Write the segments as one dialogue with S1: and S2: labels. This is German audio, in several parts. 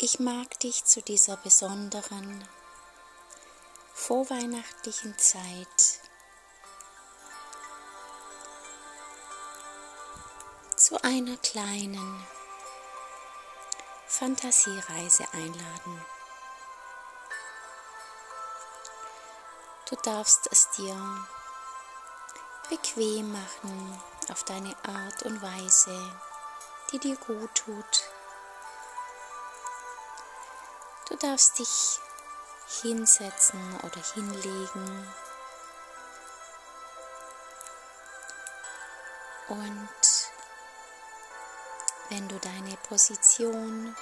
S1: Ich mag dich zu dieser besonderen vorweihnachtlichen Zeit zu einer kleinen Fantasiereise einladen. Du darfst es dir bequem machen auf deine Art und Weise, die dir gut tut. Du darfst dich hinsetzen oder hinlegen. Und wenn du deine Position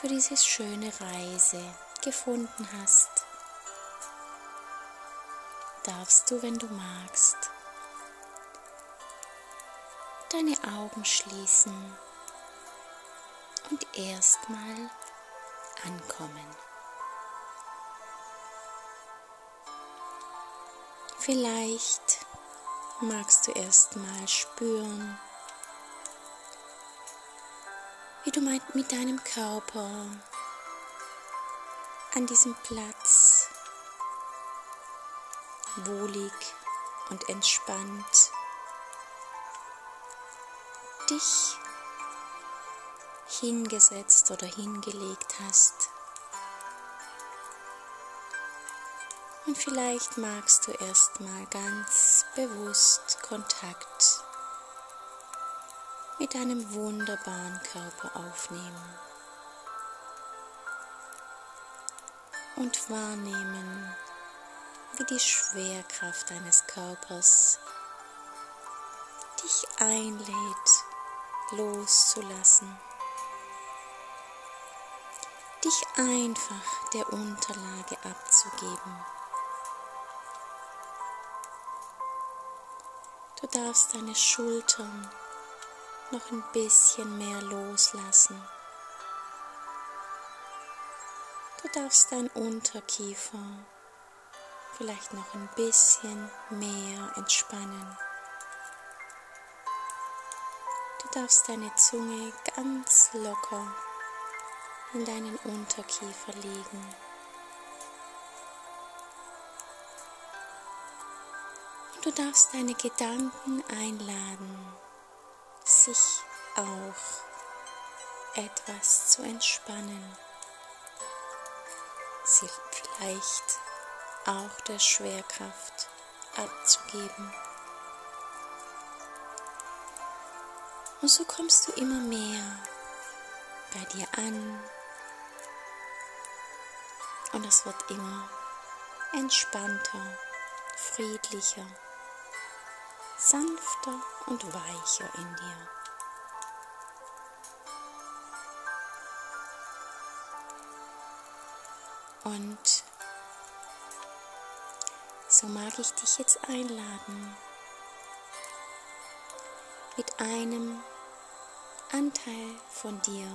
S1: für diese schöne Reise gefunden hast, darfst du, wenn du magst, deine Augen schließen und erstmal ankommen. Vielleicht magst du erstmal spüren, wie du mit deinem Körper an diesem Platz wohlig und entspannt dich hingesetzt oder hingelegt hast. Und vielleicht magst du erstmal ganz bewusst Kontakt mit deinem wunderbaren Körper aufnehmen und wahrnehmen, wie die Schwerkraft deines Körpers dich einlädt, loszulassen, dich einfach der Unterlage abzugeben. Du darfst deine Schultern noch ein bisschen mehr loslassen. Du darfst dein Unterkiefer vielleicht noch ein bisschen mehr entspannen. Du darfst deine Zunge ganz locker in deinen Unterkiefer legen. Und du darfst deine Gedanken einladen, sich auch etwas zu entspannen. Sie vielleicht auch der Schwerkraft abzugeben. Und so kommst du immer mehr bei dir an und es wird immer entspannter, friedlicher, sanfter und weicher in dir. Und so mag ich dich jetzt einladen, mit einem Anteil von dir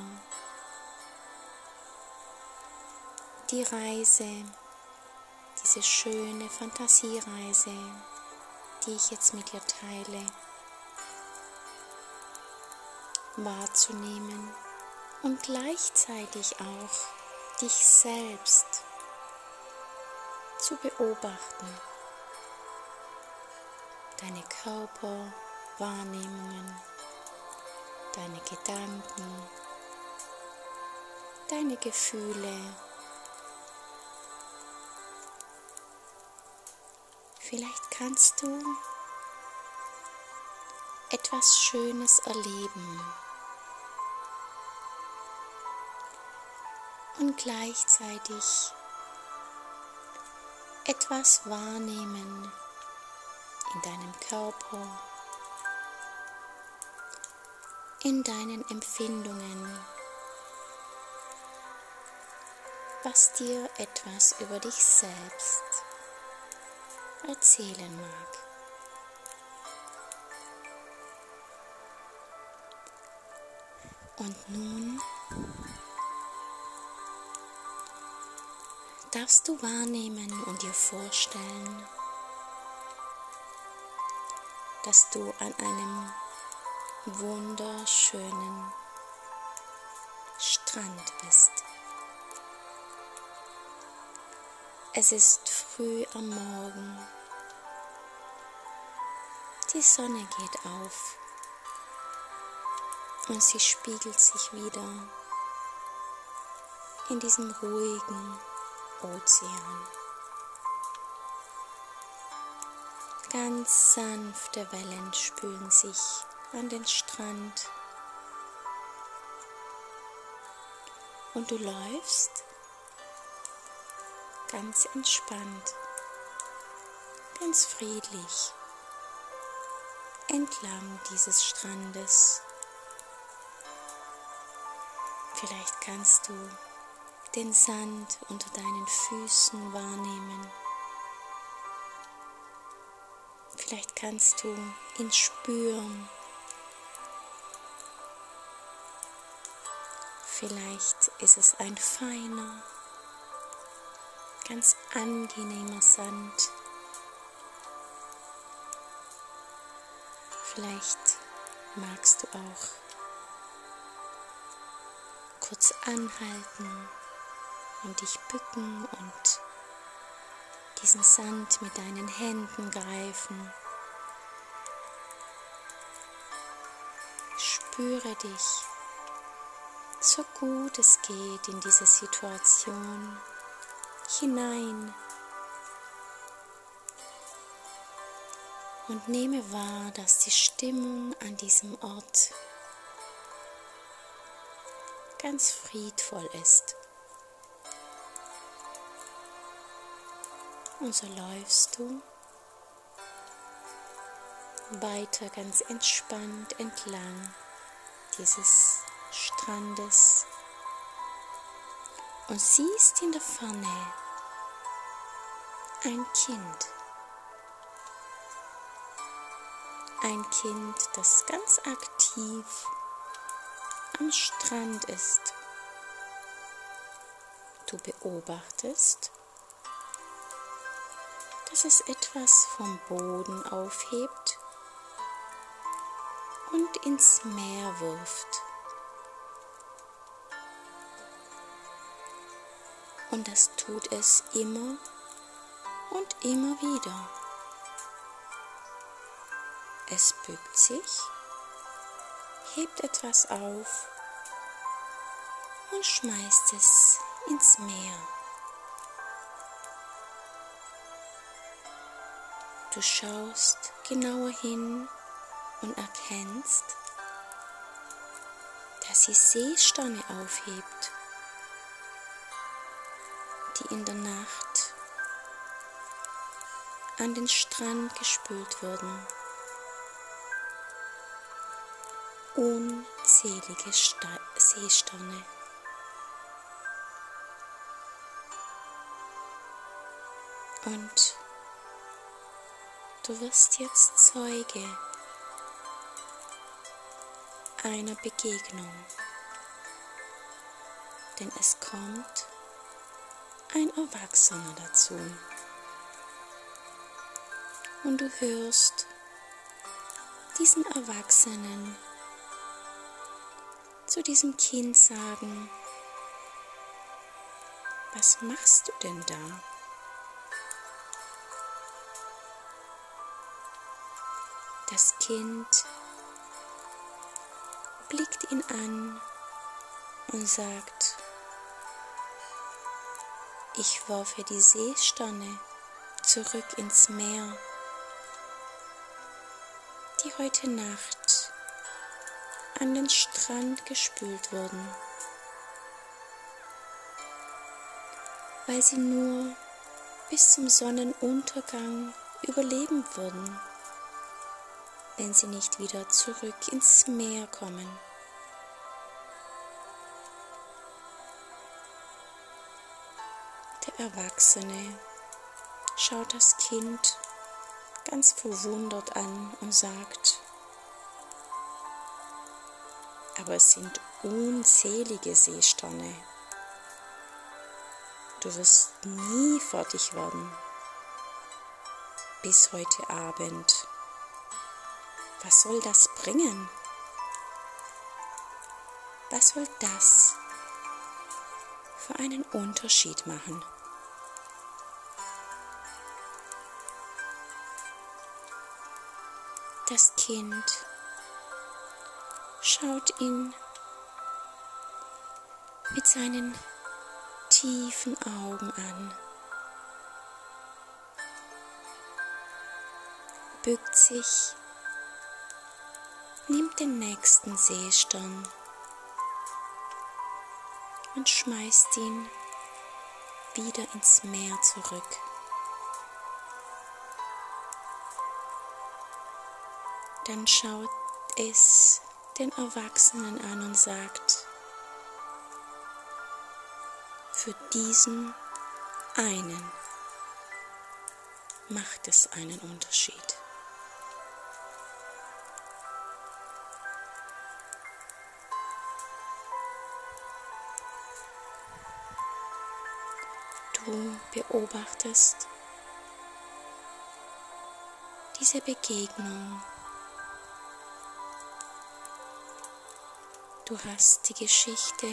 S1: die Reise, diese schöne Fantasiereise, die ich jetzt mit dir teile, wahrzunehmen und gleichzeitig auch dich selbst zu beobachten, deine Körperwahrnehmungen, deine Gedanken, deine Gefühle. Vielleicht kannst du etwas Schönes erleben. Und gleichzeitig etwas wahrnehmen in deinem Körper, in deinen Empfindungen, was dir etwas über dich selbst erzählen mag. Und nun darfst du wahrnehmen und dir vorstellen, dass du an einem wunderschönen Strand bist. Es ist früh am Morgen. Die Sonne geht auf und sie spiegelt sich wieder in diesem ruhigen Ozean. Ganz sanfte Wellen spülen sich an den Strand und du läufst ganz entspannt, ganz friedlich entlang dieses Strandes. Vielleicht kannst du den Sand unter deinen Füßen wahrnehmen. Vielleicht kannst du ihn spüren. Vielleicht ist es ein feiner, ganz angenehmer Sand. Vielleicht magst du auch kurz anhalten und dich bücken und diesen Sand mit deinen Händen greifen. Spüre dich so gut es geht in diese Situation hinein und nehme wahr, dass die Stimmung an diesem Ort ganz friedvoll ist. Und so läufst du weiter ganz entspannt entlang dieses Strandes und siehst in der Ferne ein Kind. Ein Kind, das ganz aktiv am Strand ist. Du beobachtest, dass es etwas vom Boden aufhebt und ins Meer wirft. Und das tut es immer und immer wieder. Es bückt sich, hebt etwas auf und schmeißt es ins Meer. Du schaust genauer hin und erkennst, dass sie Seesterne aufhebt, die in der Nacht an den Strand gespült wurden. Unzählige Sta Seesterne. Und du wirst jetzt Zeuge einer Begegnung, denn es kommt ein Erwachsener dazu und du hörst diesen Erwachsenen zu diesem Kind sagen, was machst du denn da? Das Kind blickt ihn an und sagt, ich werfe die Seesterne zurück ins Meer die heute Nacht an den Strand gespült wurden, weil sie nur bis zum Sonnenuntergang überleben würden, wenn sie nicht wieder zurück ins Meer kommen. Erwachsene schaut das Kind ganz verwundert an und sagt, aber es sind unzählige Seesterne. Du wirst nie fertig werden. Bis heute Abend. Was soll das bringen? Was soll das für einen Unterschied machen. Das Kind schaut ihn mit seinen tiefen Augen an, bückt sich, nimmt den nächsten Seestern und schmeißt ihn wieder ins Meer zurück. Dann schaut es den Erwachsenen an und sagt, für diesen einen macht es einen Unterschied. Du beobachtest diese Begegnung. Du hast die Geschichte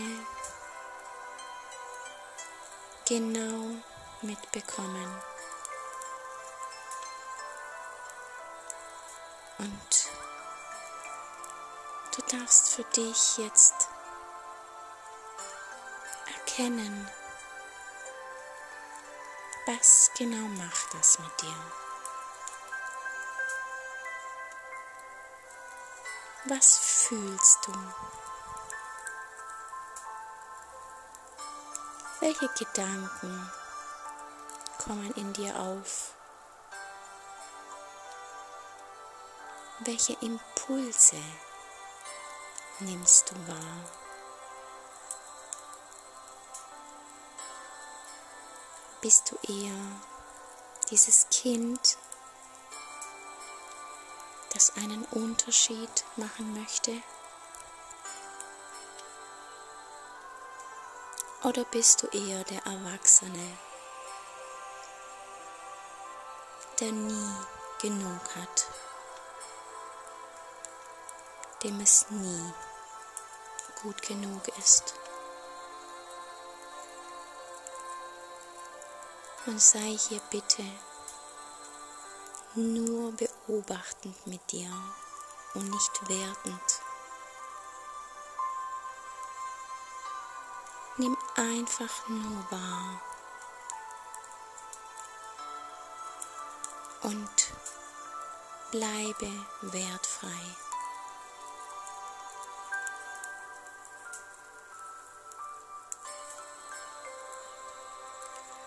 S1: genau mitbekommen. Und du darfst für dich jetzt erkennen, was genau macht das mit dir. Was fühlst du? Welche Gedanken kommen in dir auf? Welche Impulse nimmst du wahr? Bist du eher dieses Kind, das einen Unterschied machen möchte? Oder bist du eher der Erwachsene, der nie genug hat, dem es nie gut genug ist? Und sei hier bitte nur beobachtend mit dir und nicht wertend. Einfach nur wahr. Und bleibe wertfrei.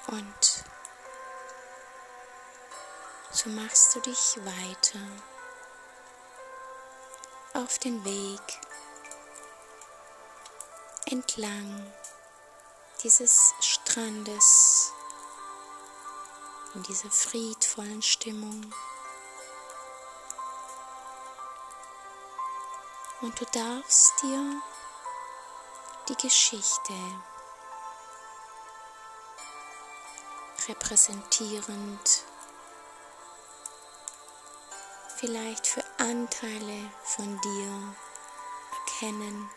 S1: Und so machst du dich weiter auf den Weg entlang dieses Strandes, in dieser friedvollen Stimmung. Und du darfst dir die Geschichte repräsentierend vielleicht für Anteile von dir erkennen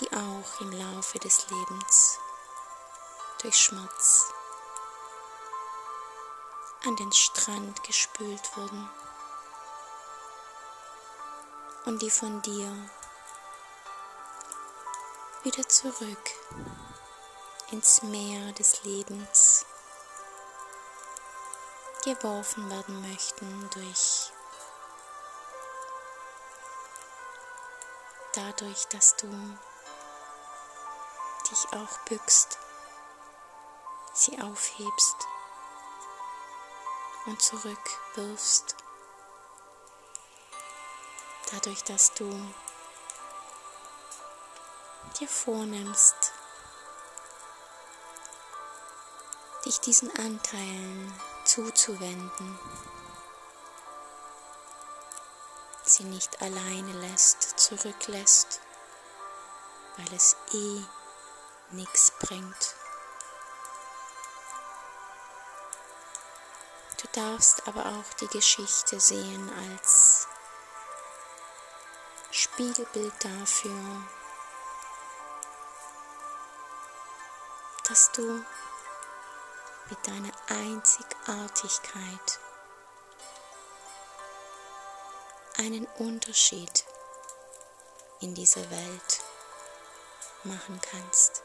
S1: die auch im Laufe des Lebens durch Schmerz an den Strand gespült wurden und die von dir wieder zurück ins Meer des Lebens geworfen werden möchten durch dadurch, dass du dich auch bückst, sie aufhebst und zurückwirfst. Dadurch, dass du dir vornimmst, dich diesen Anteilen zuzuwenden, sie nicht alleine lässt, zurücklässt, weil es eh nichts bringt. Du darfst aber auch die Geschichte sehen als Spiegelbild dafür, dass du mit deiner Einzigartigkeit einen Unterschied in dieser Welt machen kannst.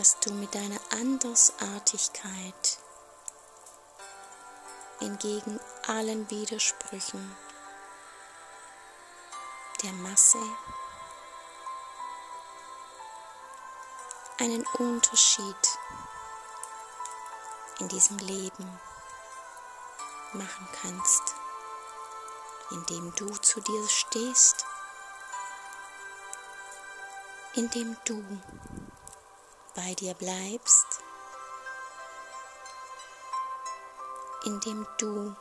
S1: Dass du mit deiner Andersartigkeit entgegen allen Widersprüchen der Masse einen Unterschied in diesem Leben machen kannst, indem du zu dir stehst, indem du bei dir bleibst, indem du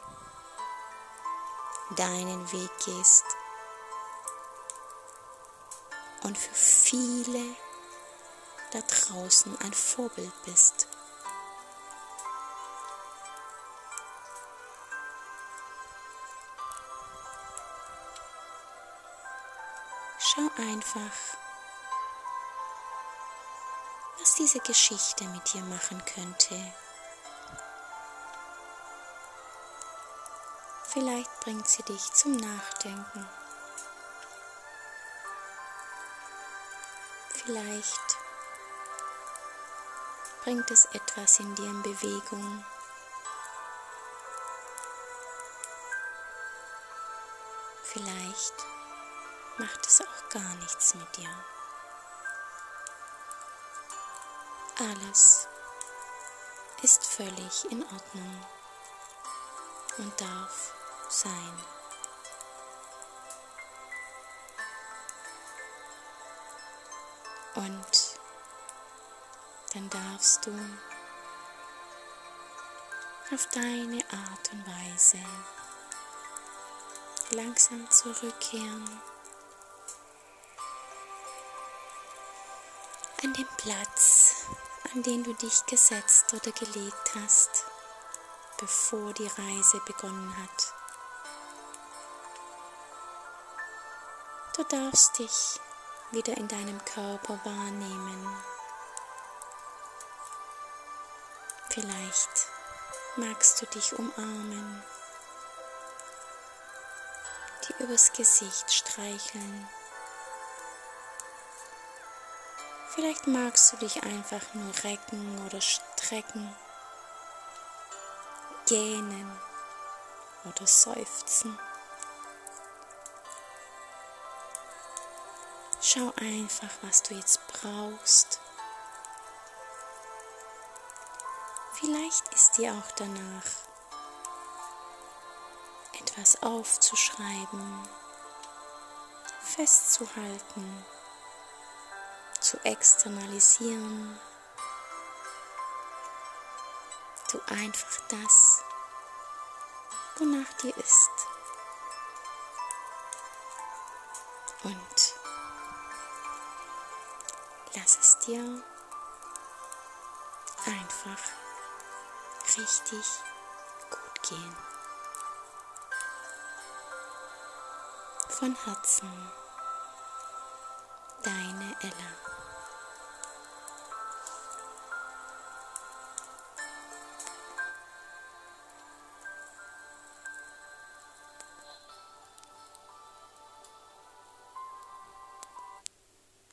S1: deinen Weg gehst und für viele da draußen ein Vorbild bist. Schau einfach, was diese Geschichte mit dir machen könnte. Vielleicht bringt sie dich zum Nachdenken. Vielleicht bringt es etwas in dir in Bewegung. Vielleicht macht es auch gar nichts mit dir. Alles ist völlig in Ordnung und darf sein. Und dann darfst du auf deine Art und Weise langsam zurückkehren an den Platz, an den du dich gesetzt oder gelegt hast, bevor die Reise begonnen hat. Du darfst dich wieder in deinem Körper wahrnehmen. Vielleicht magst du dich umarmen, dir übers Gesicht streicheln. Vielleicht magst du dich einfach nur recken oder strecken, gähnen oder seufzen. Schau einfach, was du jetzt brauchst. Vielleicht ist dir auch danach etwas aufzuschreiben, festzuhalten, zu externalisieren. Du einfach das, wonach dir ist. Und lass es dir einfach richtig gut gehen. Von Herzen, deine Ella.